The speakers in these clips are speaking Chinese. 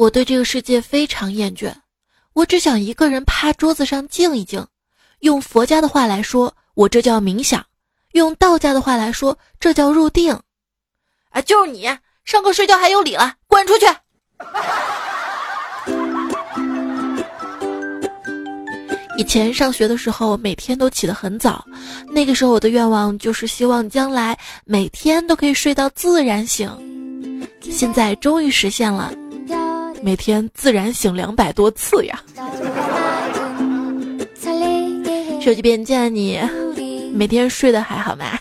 我对这个世界非常厌倦，我只想一个人趴桌子上静一静。用佛家的话来说，我这叫冥想；用道家的话来说，这叫入定。啊，就是你上课睡觉还有理了，滚出去！以前上学的时候，每天都起得很早，那个时候我的愿望就是希望将来每天都可以睡到自然醒。现在终于实现了，每天自然醒两百多次呀！手机边见你，每天睡得还好吗？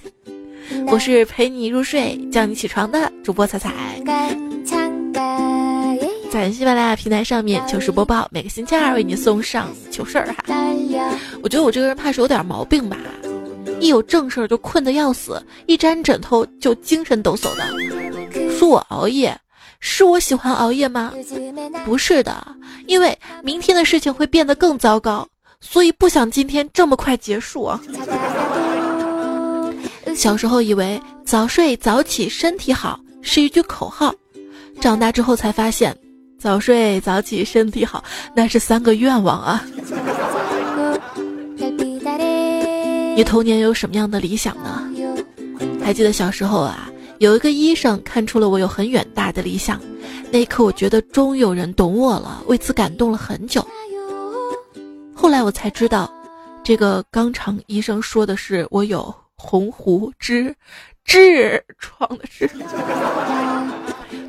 我是陪你入睡、叫你起床的主播彩彩。在喜马拉雅平台上面糗事播报，每个星期二为你送上糗事儿哈。我觉得我这个人怕是有点毛病吧，一有正事儿就困得要死，一沾枕头就精神抖擞的。说我熬夜，是我喜欢熬夜吗？不是的，因为明天的事情会变得更糟糕，所以不想今天这么快结束啊。小时候以为早睡早起身体好是一句口号，长大之后才发现。早睡早起身体好，那是三个愿望啊！你童年有什么样的理想呢？还记得小时候啊，有一个医生看出了我有很远大的理想，那一刻我觉得终有人懂我了，为此感动了很久。后来我才知道，这个肛肠医生说的是我有鸿鹄之痔疮的痔。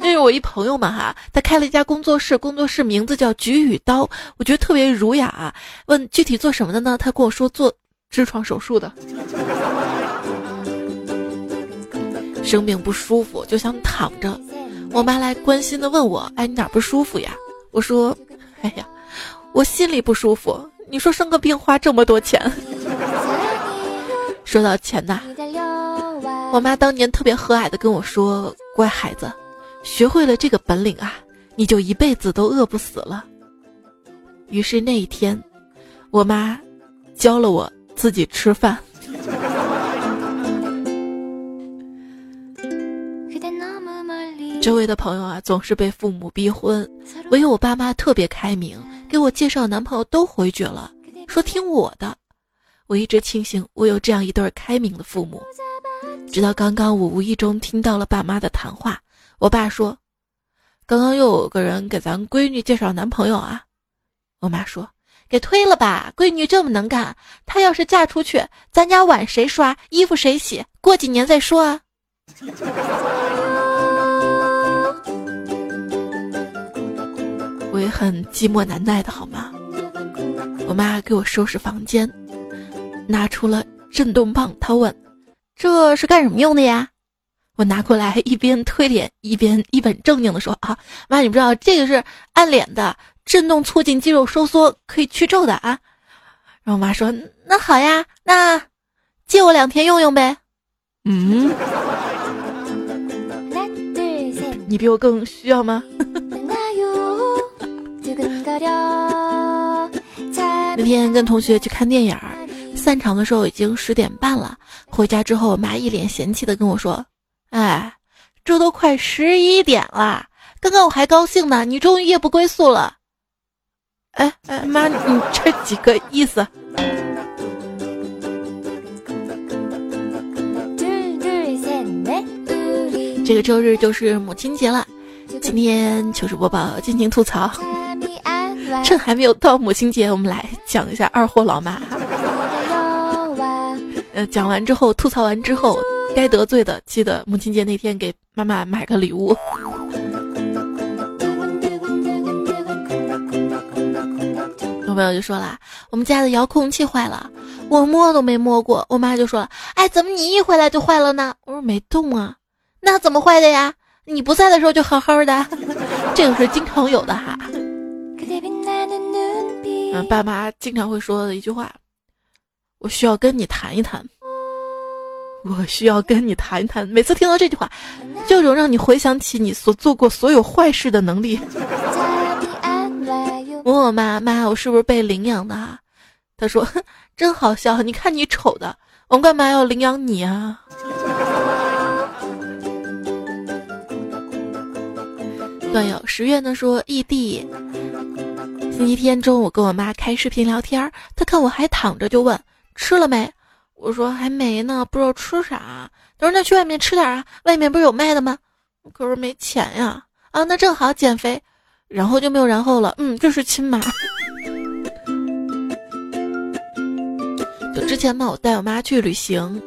因为我一朋友嘛哈，他开了一家工作室，工作室名字叫“菊与刀”，我觉得特别儒雅。问具体做什么的呢？他跟我说做痔疮手术的。生病不舒服就想躺着，我妈来关心的问我：“哎，你哪不舒服呀？”我说：“哎呀，我心里不舒服。”你说生个病花这么多钱？说到钱呐，我妈当年特别和蔼的跟我说：“乖孩子。”学会了这个本领啊，你就一辈子都饿不死了。于是那一天，我妈教了我自己吃饭。周围的朋友啊，总是被父母逼婚，唯有我爸妈特别开明，给我介绍男朋友都回绝了，说听我的。我一直庆幸我有这样一对开明的父母。直到刚刚，我无意中听到了爸妈的谈话。我爸说：“刚刚又有个人给咱闺女介绍男朋友啊。”我妈说：“给推了吧，闺女这么能干，她要是嫁出去，咱家碗谁刷，衣服谁洗？过几年再说啊。”我也很寂寞难耐的好吗？我妈给我收拾房间，拿出了震动棒，她问：“这是干什么用的呀？”我拿过来，一边推脸，一边一本正经的说：“啊，妈，你不知道这个是按脸的，震动促进肌肉收缩，可以去皱的啊。”然后我妈说：“那好呀，那借我两天用用呗。”嗯，你比我更需要吗？那天跟同学去看电影，散场的时候已经十点半了。回家之后，我妈一脸嫌弃的跟我说。哎，这都快十一点了，刚刚我还高兴呢，你终于夜不归宿了。哎哎妈，你这几个意思？这个周日就是母亲节了，今天糗事播报尽情吐槽。趁还没有到母亲节，我们来讲一下二货老妈。呃，讲完之后，吐槽完之后。该得罪的，记得母亲节那天给妈妈买个礼物。有朋友就说了，我们家的遥控器坏了，我摸都没摸过。我妈就说了，哎，怎么你一回来就坏了呢？我说没动啊，那怎么坏的呀？你不在的时候就好好的，这个是经常有的哈。嗯，爸妈经常会说的一句话，我需要跟你谈一谈。我需要跟你谈一谈。每次听到这句话，就有种让你回想起你所做过所有坏事的能力。问 我妈妈，我是不是被领养的？她说：“ 真好笑，你看你丑的，我们干嘛要领养你啊？”段友十月呢说异地，星期天中午跟我妈开视频聊天，她看我还躺着就问吃了没，我说还没呢，不知道吃啥。她说那去外面吃点啊，外面不是有卖的吗？可是没钱呀。啊，那正好减肥，然后就没有然后了。嗯，这是亲妈。就之前嘛，我带我妈去旅行，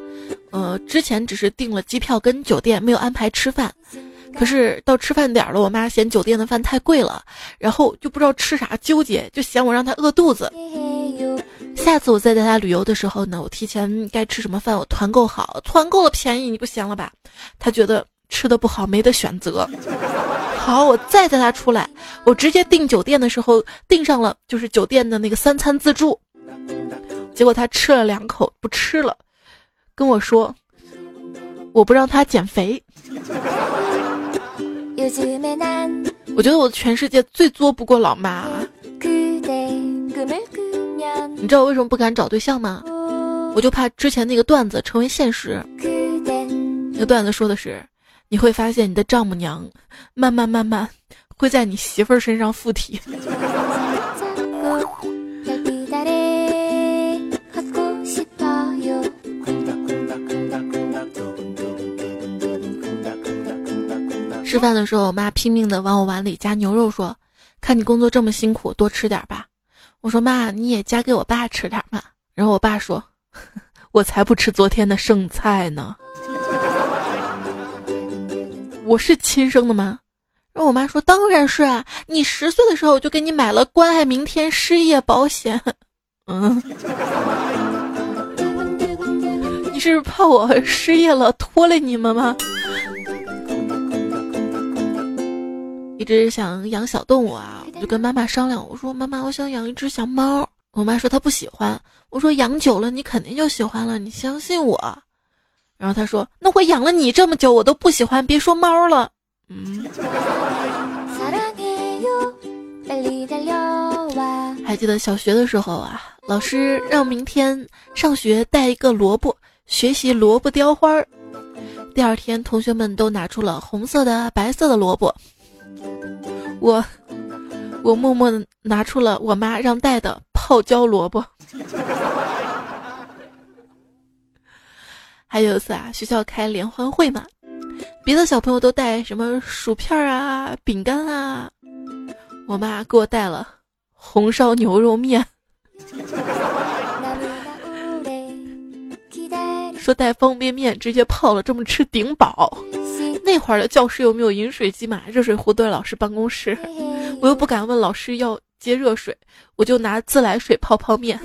呃，之前只是订了机票跟酒店，没有安排吃饭。可是到吃饭点了，我妈嫌酒店的饭太贵了，然后就不知道吃啥，纠结，就嫌我让她饿肚子。下次我再带她旅游的时候呢，我提前该吃什么饭我团购好，团购了便宜你不嫌了吧？她觉得吃的不好没得选择。好，我再带她出来，我直接订酒店的时候订上了就是酒店的那个三餐自助，结果她吃了两口不吃了，跟我说我不让她减肥。我觉得我全世界最作不过老妈。你知道我为什么不敢找对象吗？我就怕之前那个段子成为现实。那个段子说的是，你会发现你的丈母娘慢慢慢慢会在你媳妇儿身上附体。吃饭的时候，我妈拼命的往我碗里加牛肉，说：“看你工作这么辛苦，多吃点吧。”我说：“妈，你也夹给我爸吃点嘛。”然后我爸说：“我才不吃昨天的剩菜呢。”我是亲生的吗？然后我妈说：“当然是啊，你十岁的时候我就给你买了关爱明天失业保险。”嗯，你是怕我失业了拖累你们吗？一直想养小动物啊，我就跟妈妈商量，我说妈妈，我想养一只小猫。我妈说她不喜欢，我说养久了你肯定就喜欢了，你相信我。然后她说，那我养了你这么久，我都不喜欢，别说猫了。嗯。还记得小学的时候啊，老师让明天上学带一个萝卜，学习萝卜雕花儿。第二天，同学们都拿出了红色的、白色的萝卜。我，我默默的拿出了我妈让带的泡椒萝卜。还有一次啊，学校开联欢会嘛，别的小朋友都带什么薯片啊、饼干啊，我妈给我带了红烧牛肉面，说带方便面直接泡了这么吃顶饱。那会儿的教室有没有饮水机嘛？热水壶都在老师办公室，我又不敢问老师要接热水，我就拿自来水泡泡面，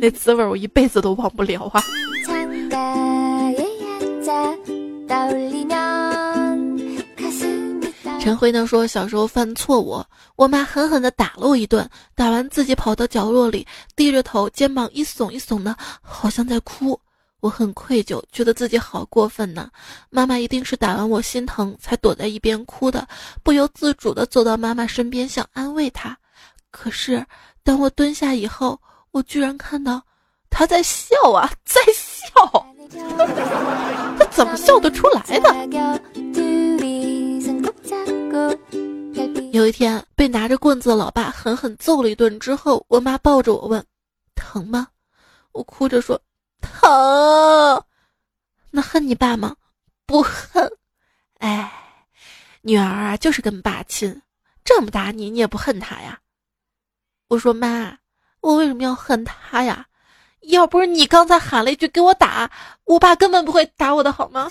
那滋味我一辈子都忘不了啊！陈辉呢说，小时候犯错误，我妈狠狠地打了我一顿，打完自己跑到角落里，低着头，肩膀一耸一耸的，好像在哭。我很愧疚，觉得自己好过分呢。妈妈一定是打完我心疼，才躲在一边哭的，不由自主地走到妈妈身边，想安慰她。可是当我蹲下以后，我居然看到她在笑啊，在笑。她怎么笑得出来的？有一天被拿着棍子的老爸狠狠揍了一顿之后，我妈抱着我问：“疼吗？”我哭着说。疼，那恨你爸吗？不恨。哎，女儿啊，就是跟爸亲，这么打你，你也不恨他呀？我说妈，我为什么要恨他呀？要不是你刚才喊了一句给我打，我爸根本不会打我的好吗？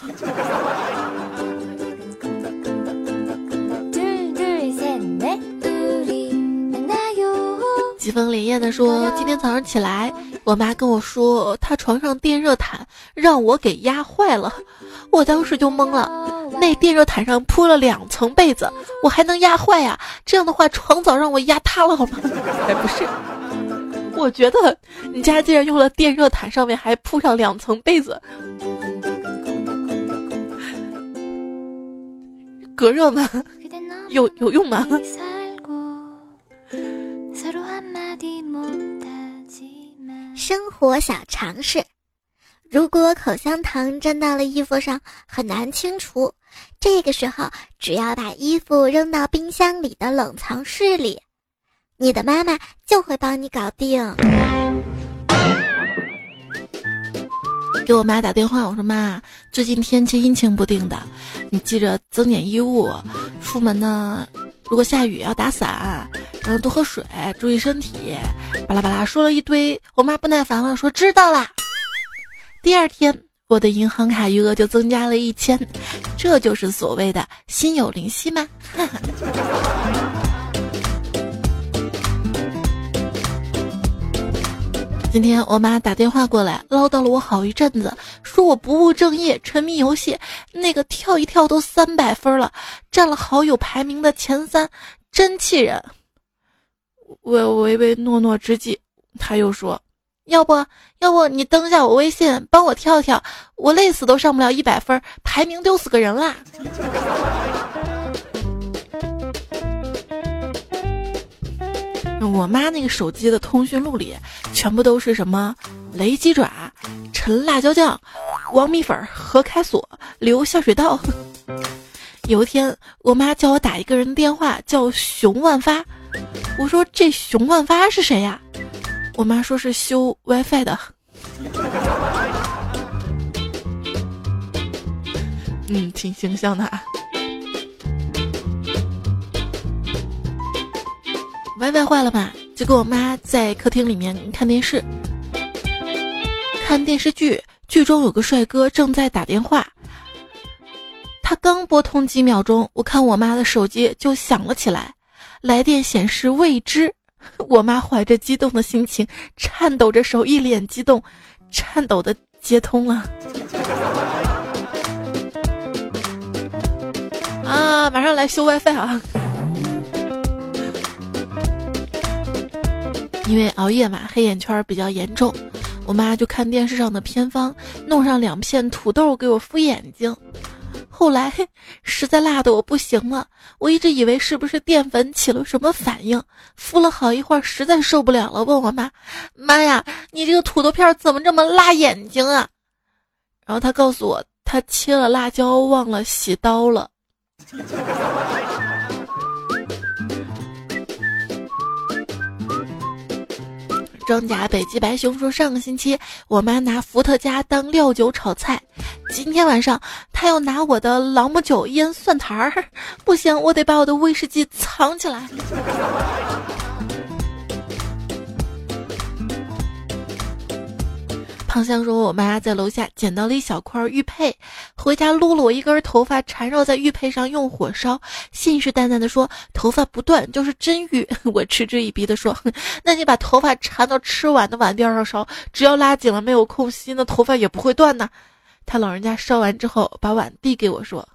几分连夜的说，今天早上起来，我妈跟我说，她床上电热毯让我给压坏了，我当时就懵了。那电热毯上铺了两层被子，我还能压坏呀？这样的话，床早让我压塌了好吗？哎，不是，我觉得你家既然用了电热毯，上面还铺上两层被子，隔热吗？有有用吗？生活小常识：如果口香糖粘到了衣服上，很难清除。这个时候，只要把衣服扔到冰箱里的冷藏室里，你的妈妈就会帮你搞定。给我妈打电话，我说妈，最近天气阴晴不定的，你记着增减衣物，出门呢，如果下雨要打伞，然后多喝水，注意身体。巴拉巴拉说了一堆，我妈不耐烦了，说知道啦。第二天，我的银行卡余额就增加了一千，这就是所谓的心有灵犀吗？哈 哈今天我妈打电话过来，唠叨了我好一阵子，说我不务正业，沉迷游戏，那个跳一跳都三百分了，占了好友排名的前三，真气人。我唯唯诺诺之际，他又说：“要不要不你登下我微信，帮我跳跳，我累死都上不了一百分，排名丢死个人啦。”我妈那个手机的通讯录里，全部都是什么雷鸡爪、陈辣椒酱、王米粉、何开锁、刘下水道。有一天，我妈叫我打一个人电话，叫熊万发。我说这熊万发是谁呀？我妈说是修 WiFi 的。嗯，挺形象的。啊 WiFi 坏了嘛，就跟我妈在客厅里面看电视，看电视剧，剧中有个帅哥正在打电话。他刚拨通几秒钟，我看我妈的手机就响了起来，来电显示未知。我妈怀着激动的心情，颤抖着手，一脸激动，颤抖的接通了。啊，马上来修 WiFi 啊！因为熬夜嘛，黑眼圈比较严重，我妈就看电视上的偏方，弄上两片土豆给我敷眼睛。后来实在辣的我不行了，我一直以为是不是淀粉起了什么反应，敷了好一会儿，实在受不了了，问我妈：“妈呀，你这个土豆片怎么这么辣眼睛啊？”然后她告诉我，她切了辣椒忘了洗刀了。装甲北极白熊说：“上个星期我妈拿伏特加当料酒炒菜，今天晚上她要拿我的朗姆酒腌蒜苔儿，不行，我得把我的威士忌藏起来。”胖香说：“我妈在楼下捡到了一小块玉佩，回家撸了我一根头发，缠绕在玉佩上用火烧，信誓旦旦的说头发不断就是真玉。我嗤之以鼻的说：那你把头发缠到吃碗的碗边上烧，只要拉紧了没有空隙，那头发也不会断呢。他老人家烧完之后，把碗递给我说：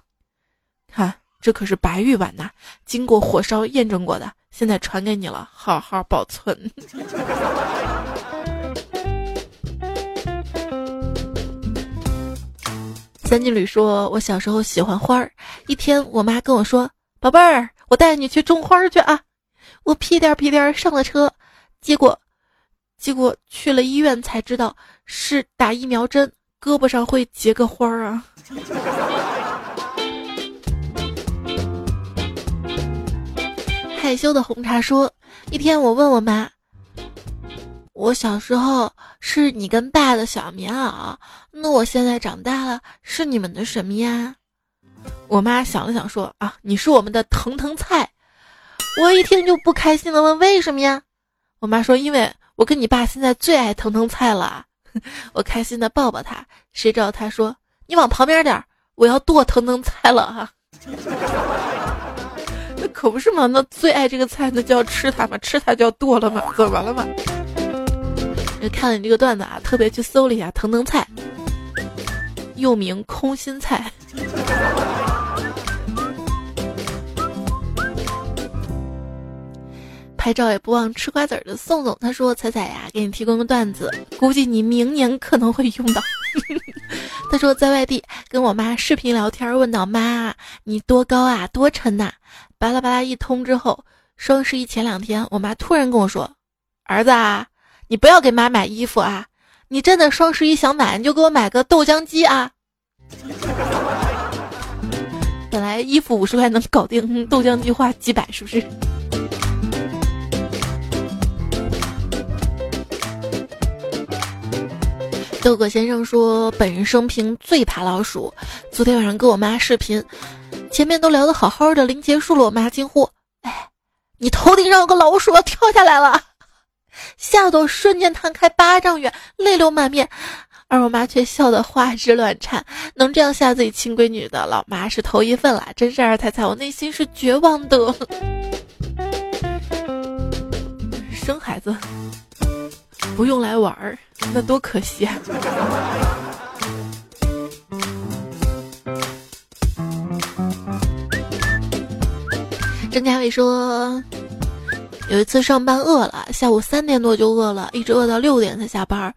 看，这可是白玉碗呐，经过火烧验证过的，现在传给你了，好好保存。”三金缕说：“我小时候喜欢花儿，一天我妈跟我说：‘宝贝儿，我带你去种花去啊！’我屁颠屁颠上了车，结果，结果去了医院才知道是打疫苗针，胳膊上会结个花儿啊。”害羞的红茶说：“一天我问我妈。”我小时候是你跟爸的小棉袄，那我现在长大了是你们的什么呀？我妈想了想说：“啊，你是我们的腾腾菜。”我一听就不开心的问：“为什么呀？”我妈说：“因为我跟你爸现在最爱腾腾菜了。”我开心的抱抱他，谁知道他说：“你往旁边点，我要剁腾腾菜了哈。”那可不是嘛，那最爱这个菜，那就要吃它嘛，吃它就要剁了嘛，怎么了嘛？就看了你这个段子啊，特别去搜了一下腾腾菜，又名空心菜。拍照也不忘吃瓜子儿的宋总，他说：“彩彩呀，给你提供个段子，估计你明年可能会用到。”他说在外地跟我妈视频聊天，问到妈你多高啊，多沉呐？巴拉巴拉一通之后，双十一前两天，我妈突然跟我说：“儿子啊。”你不要给妈买衣服啊！你真的双十一想买，你就给我买个豆浆机啊！本来衣服五十块能搞定，豆浆机花几百，是不是？豆哥先生说，本人生平最怕老鼠。昨天晚上跟我妈视频，前面都聊得好好的，临结束了，我妈惊呼：“哎，你头顶上有个老鼠要跳下来了！”吓得我瞬间弹开八丈远，泪流满面。而我妈却笑得花枝乱颤。能这样吓自己亲闺女的老妈是头一份了，真是二太太，我内心是绝望的。生孩子。不用来玩儿，那多可惜啊！郑嘉伟说，有一次上班饿了，下午三点多就饿了，一直饿到六点才下班。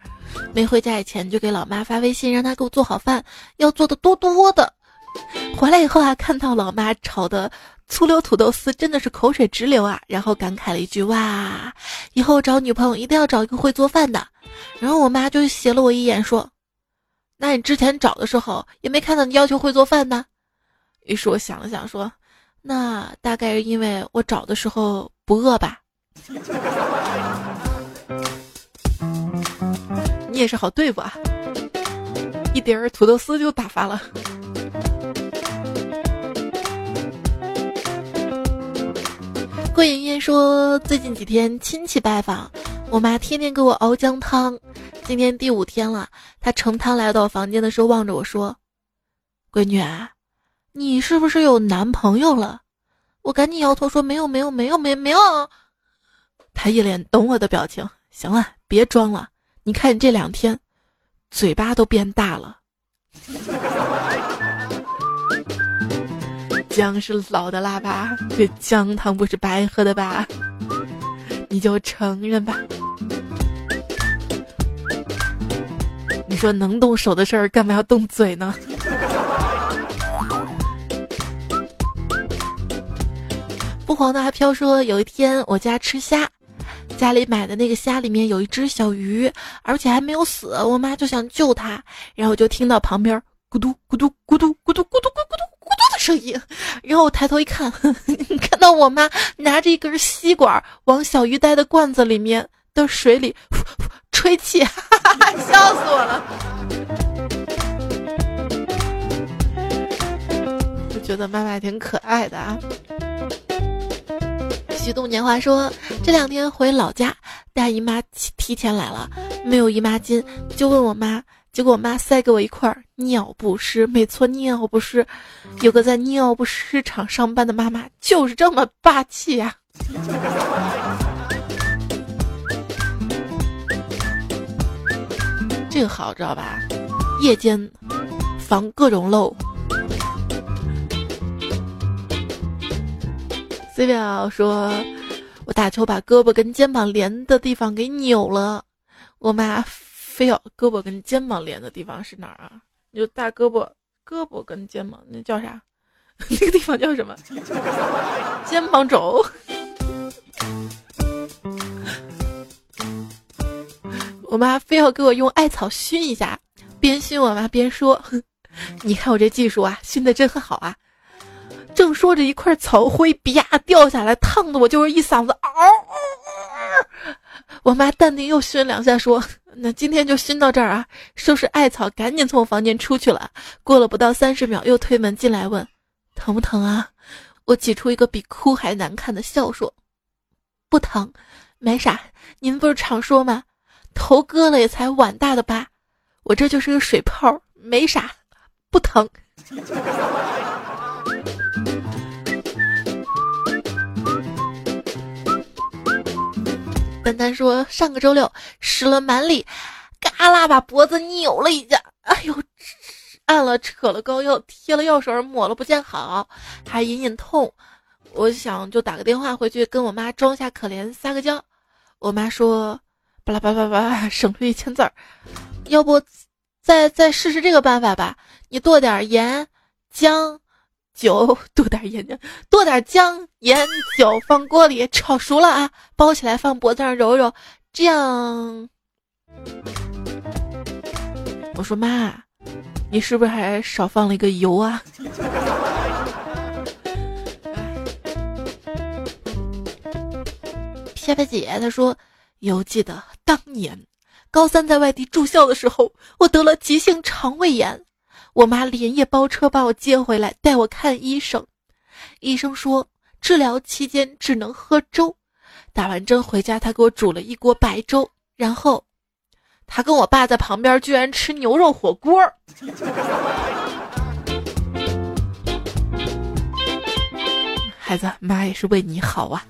没回家以前就给老妈发微信，让她给我做好饭，要做的多多的。回来以后啊，看到老妈炒的。醋溜土豆丝真的是口水直流啊！然后感慨了一句：“哇，以后找女朋友一定要找一个会做饭的。”然后我妈就斜了我一眼说：“那你之前找的时候也没看到你要求会做饭呢。”于是我想了想说：“那大概是因为我找的时候不饿吧。”你也是好对付啊，一碟儿土豆丝就打发了。郭莹莹说：“最近几天亲戚拜访，我妈天天给我熬姜汤。今天第五天了，她盛汤来到我房间的时候，望着我说：‘闺女啊，你是不是有男朋友了？’我赶紧摇头说：‘没有，没有，没有，没没有。’他一脸懂我的表情。行了，别装了，你看你这两天，嘴巴都变大了。”姜是老的辣吧？这姜汤不是白喝的吧？你就承认吧。你说能动手的事儿，干嘛要动嘴呢？不黄的阿飘说，有一天我家吃虾，家里买的那个虾里面有一只小鱼，而且还没有死，我妈就想救它，然后就听到旁边咕嘟咕嘟咕嘟咕嘟咕嘟咕嘟咕嘟咕嘟的。声音，然后我抬头一看，看到我妈拿着一根吸管往小鱼呆的罐子里面的水里吹气，哈哈哈笑死我了。就觉得妈妈挺可爱的啊。许动年华说，这两天回老家，大姨妈提提前来了，没有姨妈巾，就问我妈。结果我妈塞给我一块尿不湿，没错，尿不湿。有个在尿不湿厂上班的妈妈就是这么霸气呀！这个好知道吧？夜间防各种漏。C 表说，我打球把胳膊跟肩膀连的地方给扭了，我妈。非要胳膊跟肩膀连的地方是哪儿啊？就大胳膊、胳膊跟肩膀，那叫啥？那个地方叫什么？肩膀肘。我妈非要给我用艾草熏一下，边熏我妈边说：“你看我这技术啊，熏的真好啊！”正说着，一块草灰啪掉下来，烫的我就是一嗓子嗷。我妈淡定又熏两下，说。那今天就熏到这儿啊！收拾艾草，赶紧从我房间出去了。过了不到三十秒，又推门进来问：“疼不疼啊？”我挤出一个比哭还难看的笑，说：“不疼，没啥。您不是常说吗？头割了也才碗大的疤，我这就是个水泡，没啥，不疼。”丹丹说：“上个周六使了蛮力，嘎啦把脖子扭了一下。哎呦，按了扯了膏药，贴了药水，抹了不见好，还隐隐痛。我想就打个电话回去跟我妈装下可怜，撒个娇。我妈说：巴拉巴拉巴拉，省略一千字儿。要不再再试试这个办法吧？你剁点盐、姜。”酒多点盐酱，多点姜盐酒，放锅里炒熟了啊，包起来放脖子上揉揉，这样我说妈，你是不是还少放了一个油啊？撇撇姐她说，犹记得当年高三在外地住校的时候，我得了急性肠胃炎，我妈连夜包车把我接回来，带我看医生。医生说治疗期间只能喝粥，打完针回家，他给我煮了一锅白粥，然后他跟我爸在旁边居然吃牛肉火锅。孩子，妈也是为你好啊。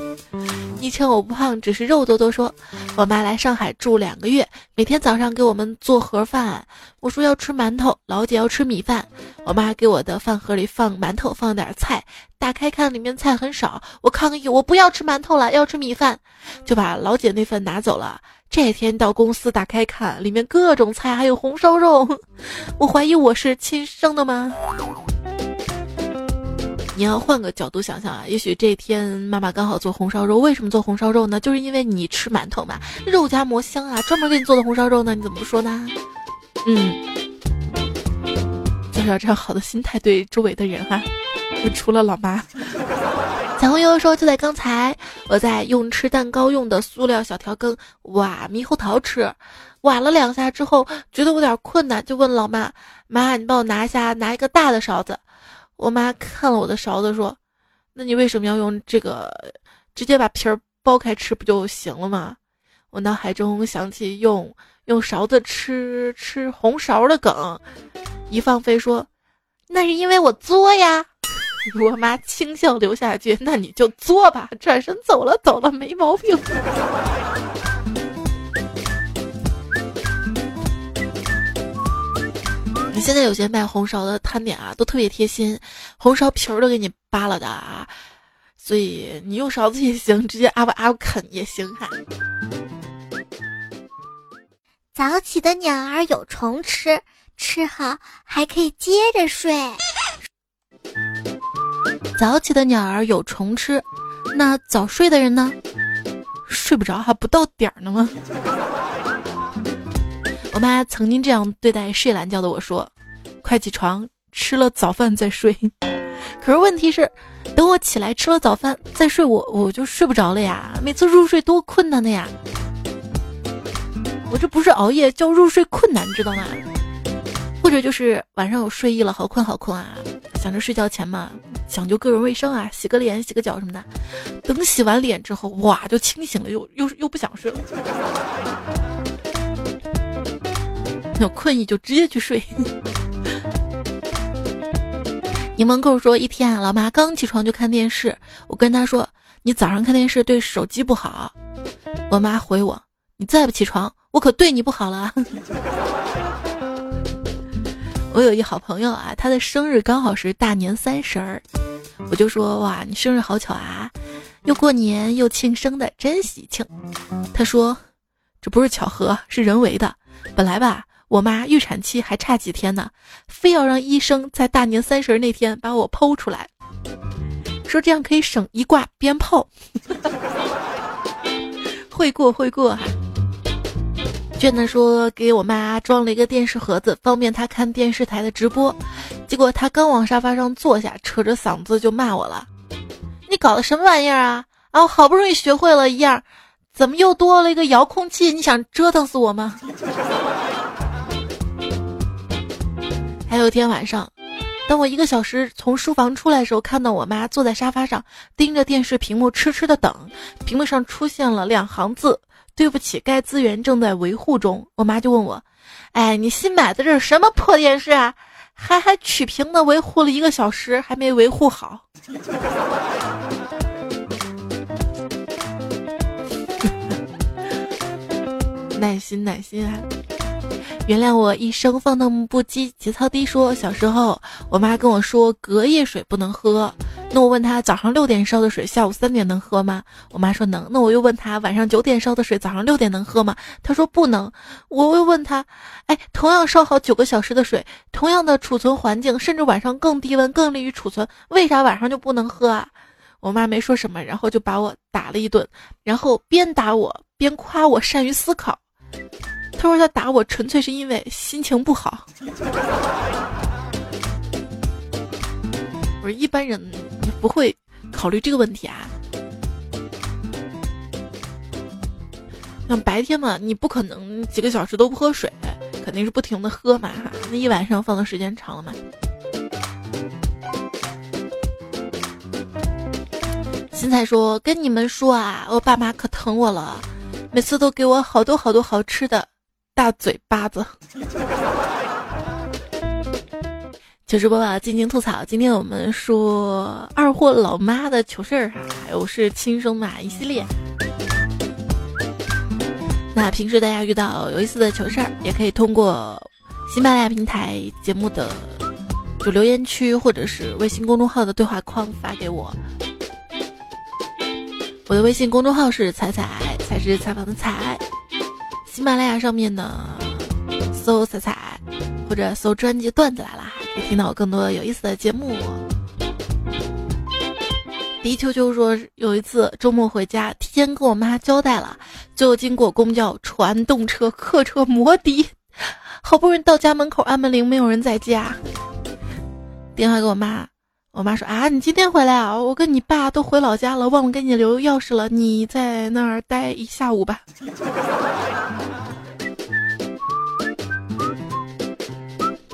昵称我不胖，只是肉多多。说，我妈来上海住两个月，每天早上给我们做盒饭。我说要吃馒头，老姐要吃米饭。我妈给我的饭盒里放馒头，放点菜。打开看，里面菜很少。我抗议，我不要吃馒头了，要吃米饭，就把老姐那份拿走了。这天到公司打开看，里面各种菜，还有红烧肉。我怀疑我是亲生的吗？你要换个角度想想啊，也许这天妈妈刚好做红烧肉，为什么做红烧肉呢？就是因为你吃馒头嘛，肉夹馍香啊，专门给你做的红烧肉呢，你怎么不说呢？嗯，就是要这样好的心态对周围的人哈，除了老妈。彩虹悠悠说，就在刚才，我在用吃蛋糕用的塑料小调羹挖猕猴桃吃，挖了两下之后，觉得有点困难，就问老妈：“妈，你帮我拿一下，拿一个大的勺子。”我妈看了我的勺子说：“那你为什么要用这个？直接把皮儿剥开吃不就行了吗？”我脑海中想起用用勺子吃吃红勺的梗，一放飞说：“那是因为我作呀。”我妈轻笑留下句：“那你就作吧。”转身走了，走了，没毛病。现在有些卖红烧的摊点啊，都特别贴心，红烧皮儿都给你扒了的啊，所以你用勺子也行，直接阿不阿不啃也行哈。早起的鸟儿有虫吃，吃好还可以接着睡。早起的鸟儿有虫吃，那早睡的人呢？睡不着还不到点儿呢吗？妈曾经这样对待睡懒觉的我说：“快起床，吃了早饭再睡。”可是问题是，等我起来吃了早饭再睡，我我就睡不着了呀。每次入睡多困难的呀！我这不是熬夜，叫入睡困难，知道吗？或者就是晚上有睡意了，好困好困啊，想着睡觉前嘛，讲究个人卫生啊，洗个脸、洗个脚什么的。等洗完脸之后，哇，就清醒了，又又又不想睡了。有困意就直接去睡。柠檬扣说：“一天啊，老妈刚起床就看电视，我跟她说：‘你早上看电视对手机不好。’我妈回我：‘你再不起床，我可对你不好了。’我有一好朋友啊，他的生日刚好是大年三十儿，我就说：‘哇，你生日好巧啊，又过年又庆生的，真喜庆。’他说：‘这不是巧合，是人为的。本来吧。’我妈预产期还差几天呢，非要让医生在大年三十那天把我剖出来，说这样可以省一挂鞭炮。会过会过。娟子说给我妈装了一个电视盒子，方便她看电视台的直播。结果她刚往沙发上坐下，扯着嗓子就骂我了：“你搞的什么玩意儿啊？啊，我好不容易学会了一样，怎么又多了一个遥控器？你想折腾死我吗？”还有一天晚上，当我一个小时从书房出来的时候，看到我妈坐在沙发上盯着电视屏幕，痴痴的等。屏幕上出现了两行字：“对不起，该资源正在维护中。”我妈就问我：“哎，你新买的这是什么破电视啊？还还曲屏的维护了一个小时，还没维护好。”耐心，耐心啊！原谅我一生放荡不羁、节操低。说小时候，我妈跟我说隔夜水不能喝。那我问她早上六点烧的水，下午三点能喝吗？我妈说能。那我又问她晚上九点烧的水，早上六点能喝吗？她说不能。我又问她，哎，同样烧好九个小时的水，同样的储存环境，甚至晚上更低温更利于储存，为啥晚上就不能喝啊？我妈没说什么，然后就把我打了一顿，然后边打我边夸我善于思考。他说他打我纯粹是因为心情不好。我说一般人不会考虑这个问题啊。像白天嘛，你不可能几个小时都不喝水，肯定是不停的喝嘛。那一晚上放的时间长了嘛。新菜说：“跟你们说啊，我爸妈可疼我了，每次都给我好多好多好吃的，大嘴巴子。”糗事播报，尽情吐槽。今天我们说二货老妈的糗事儿哈，还有是亲生嘛一系列。那平时大家遇到有意思的糗事儿，也可以通过喜马拉雅平台节目的就留言区，或者是微信公众号的对话框发给我。我的微信公众号是彩彩，才是采访的彩。喜马拉雅上面呢，搜彩彩，或者搜专辑段子来了，可以听到更多有意思的节目。迪秋秋说，有一次周末回家，提前跟我妈交代了，最后经过公交、船、动车、客车、摩的，好不容易到家门口按门铃，没有人在家，电话给我妈。我妈说啊，你今天回来啊？我跟你爸都回老家了，忘了给你留钥匙了。你在那儿待一下午吧。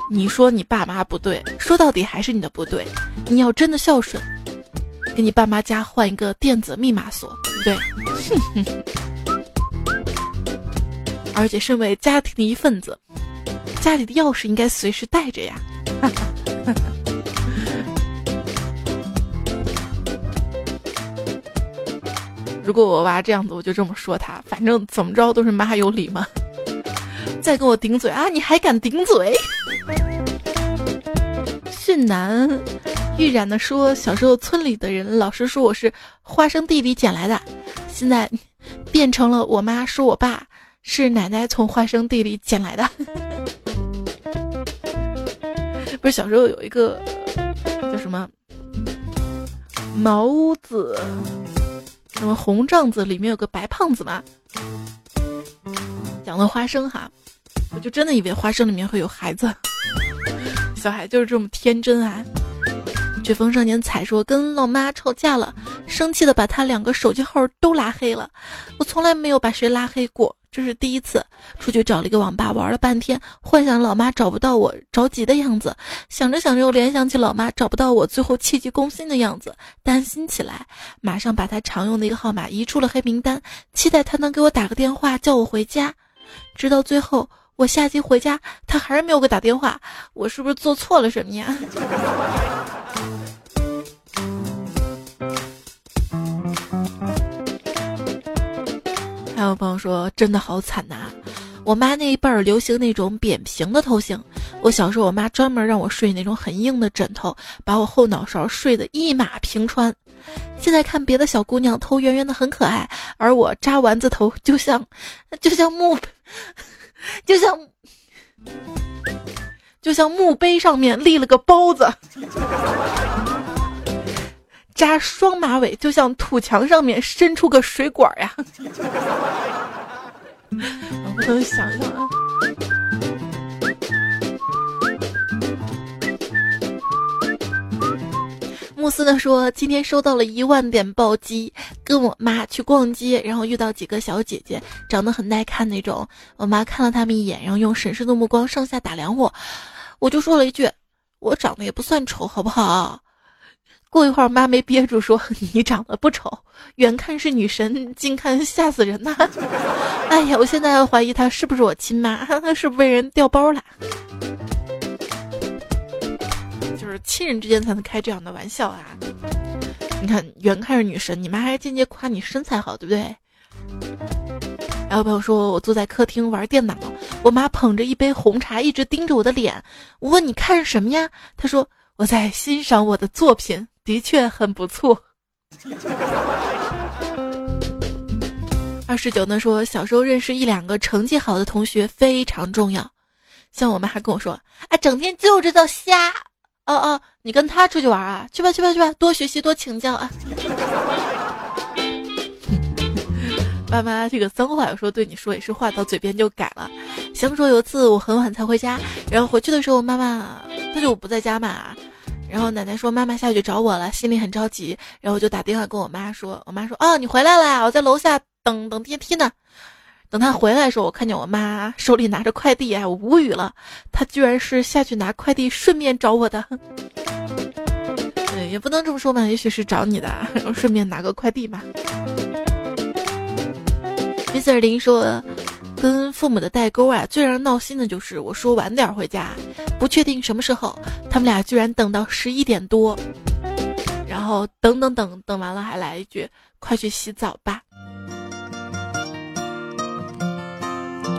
你说你爸妈不对，说到底还是你的不对。你要真的孝顺，给你爸妈家换一个电子密码锁，对不对？而且身为家庭的一份子，家里的钥匙应该随时带着呀。如果我娃这样子，我就这么说他，反正怎么着都是妈有理嘛。再跟我顶嘴啊，你还敢顶嘴？迅男玉染的说，小时候村里的人老是说我是花生地里捡来的，现在变成了我妈说我爸是奶奶从花生地里捡来的。不是小时候有一个叫什么毛子。什么红帐子里面有个白胖子嘛？讲的花生哈，我就真的以为花生里面会有孩子，小孩就是这么天真啊！绝风少年彩说跟老妈吵架了，生气的把他两个手机号都拉黑了，我从来没有把谁拉黑过。这是第一次出去找了一个网吧玩了半天，幻想老妈找不到我着急的样子，想着想着又联想起老妈找不到我最后气急攻心的样子，担心起来，马上把他常用的一个号码移出了黑名单，期待他能给我打个电话叫我回家。直到最后我下机回家，他还是没有给打电话，我是不是做错了什么呀？还有朋友说，真的好惨呐！我妈那一辈儿流行那种扁平的头型，我小时候我妈专门让我睡那种很硬的枕头，把我后脑勺睡得一马平川。现在看别的小姑娘头圆圆的很可爱，而我扎丸子头就像，就像墓，就像，就像墓碑上面立了个包子。扎双马尾，就像土墙上面伸出个水管呀！我不能想想啊。慕斯呢说，今天收到了一万点暴击，跟我妈去逛街，然后遇到几个小姐姐，长得很耐看那种。我妈看了他们一眼，然后用审视的目光上下打量我，我就说了一句：“我长得也不算丑，好不好？”过一会儿，妈没憋住说：“你长得不丑，远看是女神，近看吓死人呐！” 哎呀，我现在怀疑她是不是我亲妈，是不是被人调包了？就是亲人之间才能开这样的玩笑啊！你看，远看是女神，你妈还间接夸你身材好，对不对？还有朋友说我坐在客厅玩电脑，我妈捧着一杯红茶，一直盯着我的脸。我问你看什么呀？她说我在欣赏我的作品。的确很不错。二十九呢说，小时候认识一两个成绩好的同学非常重要。像我妈还跟我说，啊，整天就知道瞎。哦哦，你跟他出去玩啊？去吧去吧去吧，多学习多请教啊。爸妈这个脏话有时候对你说也是话到嘴边就改了。想说有一次我很晚才回家，然后回去的时候妈妈她就不在家嘛，然后奶奶说妈妈下去找我了，心里很着急，然后我就打电话跟我妈说，我妈说哦你回来了，我在楼下等等电梯呢。等他回来的时候，我看见我妈手里拿着快递，哎，我无语了，他居然是下去拿快递顺便找我的。对，也不能这么说嘛，也许是找你的，然后顺便拿个快递嘛。Mr 林说。跟父母的代沟啊，最让人闹心的就是我说晚点回家，不确定什么时候，他们俩居然等到十一点多，然后等等等等完了还来一句快去洗澡吧。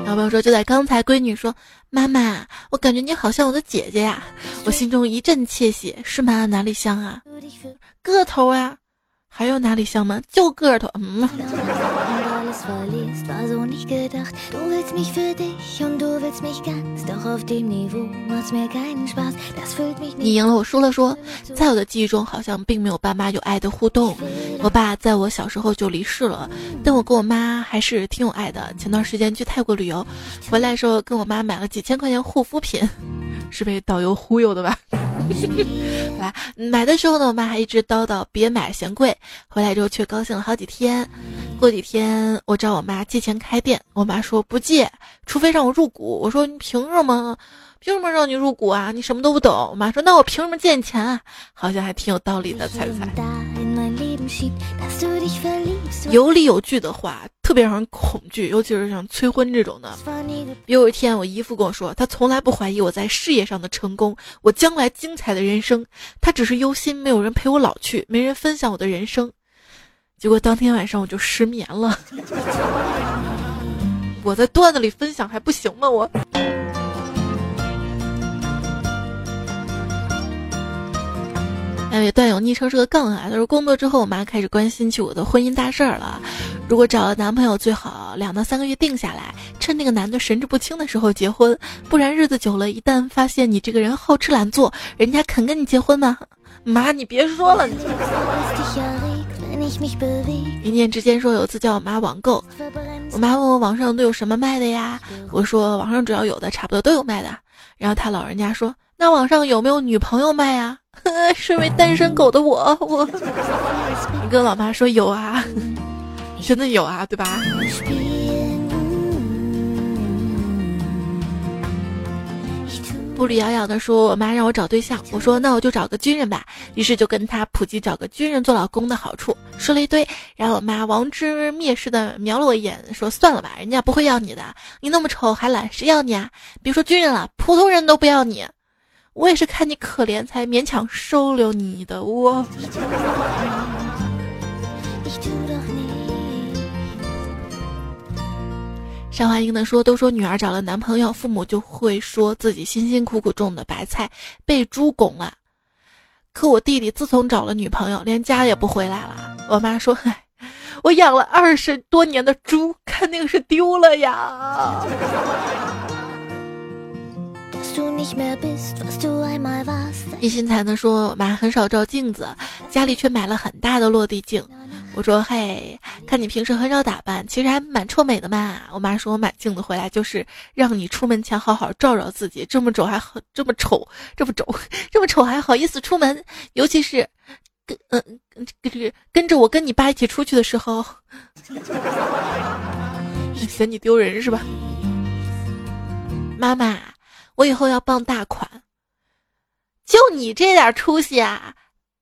小朋友说就在刚才，闺女说妈妈，我感觉你好像我的姐姐呀，我心中一阵窃喜，是吗？哪里像啊？个头啊，还有哪里像吗？就个头，嗯。你赢了，我输了。说，在我的记忆中，好像并没有爸妈有爱的互动。我爸在我小时候就离世了，但我跟我妈还是挺有爱的。前段时间去泰国旅游，回来的时候跟我妈买了几千块钱护肤品，是被导游忽悠的吧？来 买的时候呢，我妈还一直叨叨别买，嫌贵。回来之后却高兴了好几天。过几天我找我妈借钱开店，我妈说不借，除非让我入股。我说你凭什么？凭什么让你入股啊？你什么都不懂。我妈说那我凭什么借你钱啊？好像还挺有道理的，猜猜。有理有据的话，特别让人恐惧，尤其是像催婚这种的。有一天，我姨父跟我说，他从来不怀疑我在事业上的成功，我将来精彩的人生，他只是忧心没有人陪我老去，没人分享我的人生。结果当天晚上我就失眠了。我在段子里分享还不行吗？我。那位段友昵称是个杠啊，他说工作之后，我妈开始关心起我的婚姻大事儿了。如果找了男朋友，最好两到三个月定下来，趁那个男的神志不清的时候结婚，不然日子久了，一旦发现你这个人好吃懒做，人家肯跟你结婚吗？妈，你别说了。你一念之间说，有次叫我妈网购，我妈问我网上都有什么卖的呀？我说网上主要有的差不多都有卖的。然后他老人家说，那网上有没有女朋友卖呀？身为单身狗的我，我，你跟老妈说有啊，真的有啊，对吧？步履遥遥的说：“我妈让我找对象，我说那我就找个军人吧。于是就跟他普及找个军人做老公的好处，说了一堆。然后我妈王之蔑视的瞄了我一眼，说：算了吧，人家不会要你的。你那么丑还懒，谁要你啊？别说军人了，普通人都不要你。我也是看你可怜才勉强收留你的。我。”张华英的说：“都说女儿找了男朋友，父母就会说自己辛辛苦苦种的白菜被猪拱了。可我弟弟自从找了女朋友，连家也不回来了。我妈说：‘嗨，我养了二十多年的猪，肯定是丢了呀。’”一心才能说：“妈很少照镜子，家里却买了很大的落地镜。”我说：“嘿，看你平时很少打扮，其实还蛮臭美的嘛。”我妈说：“我买镜子回来就是让你出门前好好照照自己，这么丑还好，这么丑，这么丑，这么丑还好意思出门，尤其是跟嗯跟跟着我跟你爸一起出去的时候，嫌你丢人是吧？”妈妈，我以后要傍大款，就你这点出息啊！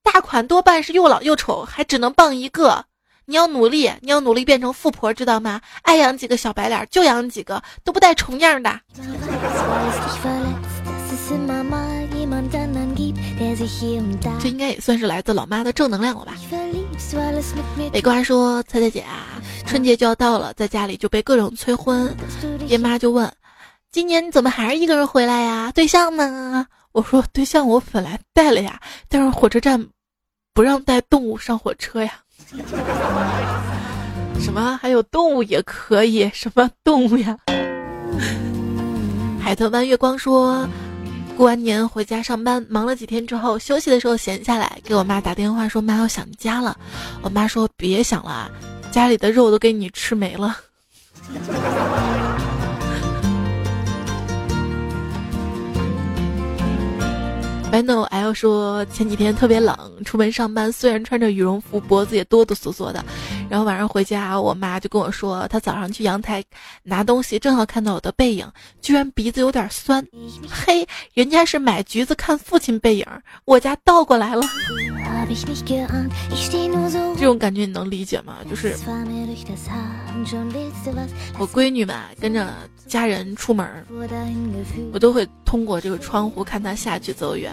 大款多半是又老又丑，还只能傍一个。你要努力，你要努力变成富婆，知道吗？爱养几个小白脸就养几个，都不带重样的。这应该也算是来自老妈的正能量了吧？北瓜说：“彩彩姐啊，春节就要到了，在家里就被各种催婚，爹妈就问：今年你怎么还是一个人回来呀？对象呢？我说对象我本来带了呀，但是火车站。”不让带动物上火车呀？什么还有动物也可以？什么动物呀？海豚湾月光说，过完年回家上班，忙了几天之后，休息的时候闲下来，给我妈打电话说：“妈，我想家了。”我妈说：“别想了，家里的肉都给你吃没了。” 白 no L 说前几天特别冷，出门上班虽然穿着羽绒服，脖子也哆哆嗦嗦的。然后晚上回家，我妈就跟我说，她早上去阳台拿东西，正好看到我的背影，居然鼻子有点酸。嘿，人家是买橘子看父亲背影，我家倒过来了。这种感觉你能理解吗？就是我闺女们跟着家人出门，我都会通过这个窗户看他下去走远。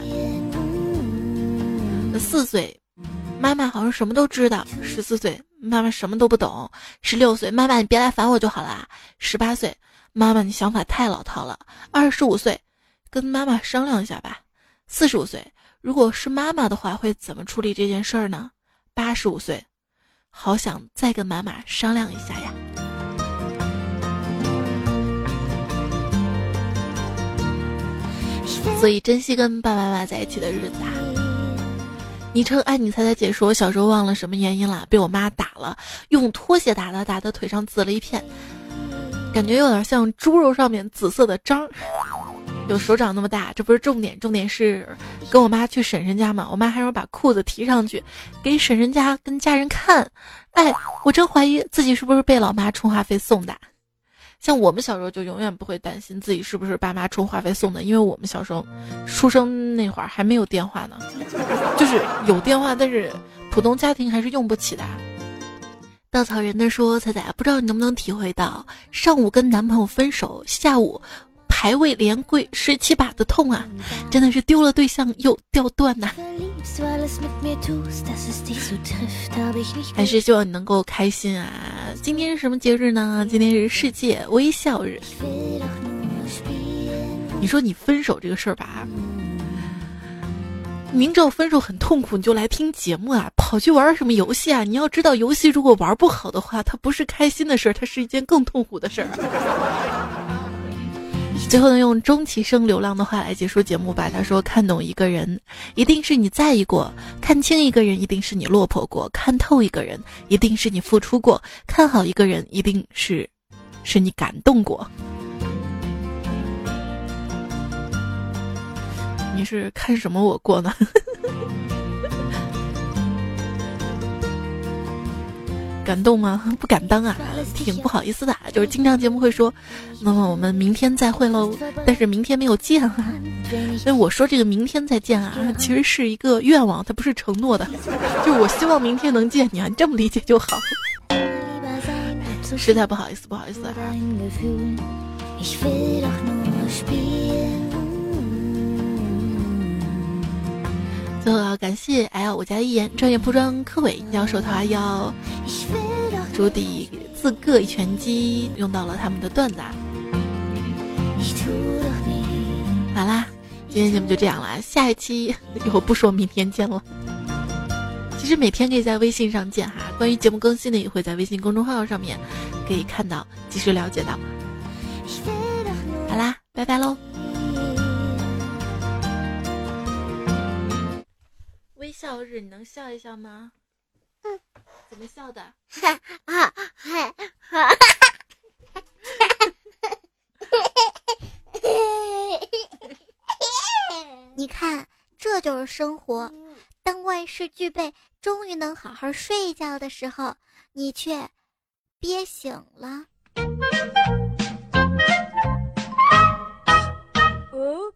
四岁，妈妈好像什么都知道；十四岁，妈妈什么都不懂；十六岁，妈妈你别来烦我就好了；十八岁，妈妈你想法太老套了；二十五岁，跟妈妈商量一下吧；四十五岁。如果是妈妈的话，会怎么处理这件事儿呢？八十五岁，好想再跟妈妈商量一下呀。所以珍惜跟爸爸妈妈在一起的日子啊。昵称爱你猜猜姐说，我小时候忘了什么原因了，被我妈打了，用拖鞋打的，打的腿上紫了一片，感觉有点像猪肉上面紫色的章。有手掌那么大，这不是重点，重点是跟我妈去婶婶家嘛。我妈还让我把裤子提上去，给婶婶家跟家人看。哎，我真怀疑自己是不是被老妈充话费送的。像我们小时候就永远不会担心自己是不是爸妈充话费送的，因为我们小时候出生那会儿还没有电话呢，就是有电话，但是普通家庭还是用不起的。稻草人的说：“彩彩，不知道你能不能体会到，上午跟男朋友分手，下午。”排位连跪十七把的痛啊，真的是丢了对象又掉段呐。还是希望你能够开心啊！今天是什么节日呢？今天是世界微笑日。你说你分手这个事儿吧，明知道分手很痛苦，你就来听节目啊，跑去玩什么游戏啊？你要知道，游戏如果玩不好的话，它不是开心的事儿，它是一件更痛苦的事儿。最后呢，用钟其生流浪的话来结束节目吧。他说：“看懂一个人，一定是你在意过；看清一个人，一定是你落魄过；看透一个人，一定是你付出过；看好一个人，一定是是你感动过。”你是看什么我过呢？感动吗？不敢当啊，挺不好意思的。就是经常节目会说，那么我们明天再会喽。但是明天没有见啊，所以我说这个明天再见啊，其实是一个愿望，它不是承诺的。就我希望明天能见你啊，你这么理解就好。实在不好意思，不好意思。最后要感谢 L 我家一言专业铺装科伟要手套腰，朱迪自个一拳击用到了他们的段子。好啦，今天节目就这样了，下一期以后不说明天见了。其实每天可以在微信上见哈，关于节目更新的也会在微信公众号上面可以看到，及时了解到。好啦，拜拜喽。笑日，你能笑一笑吗？嗯，怎么笑的？你看，这就是生活。当万事俱备，终于能好好睡一觉的时候，你却憋醒了。哦。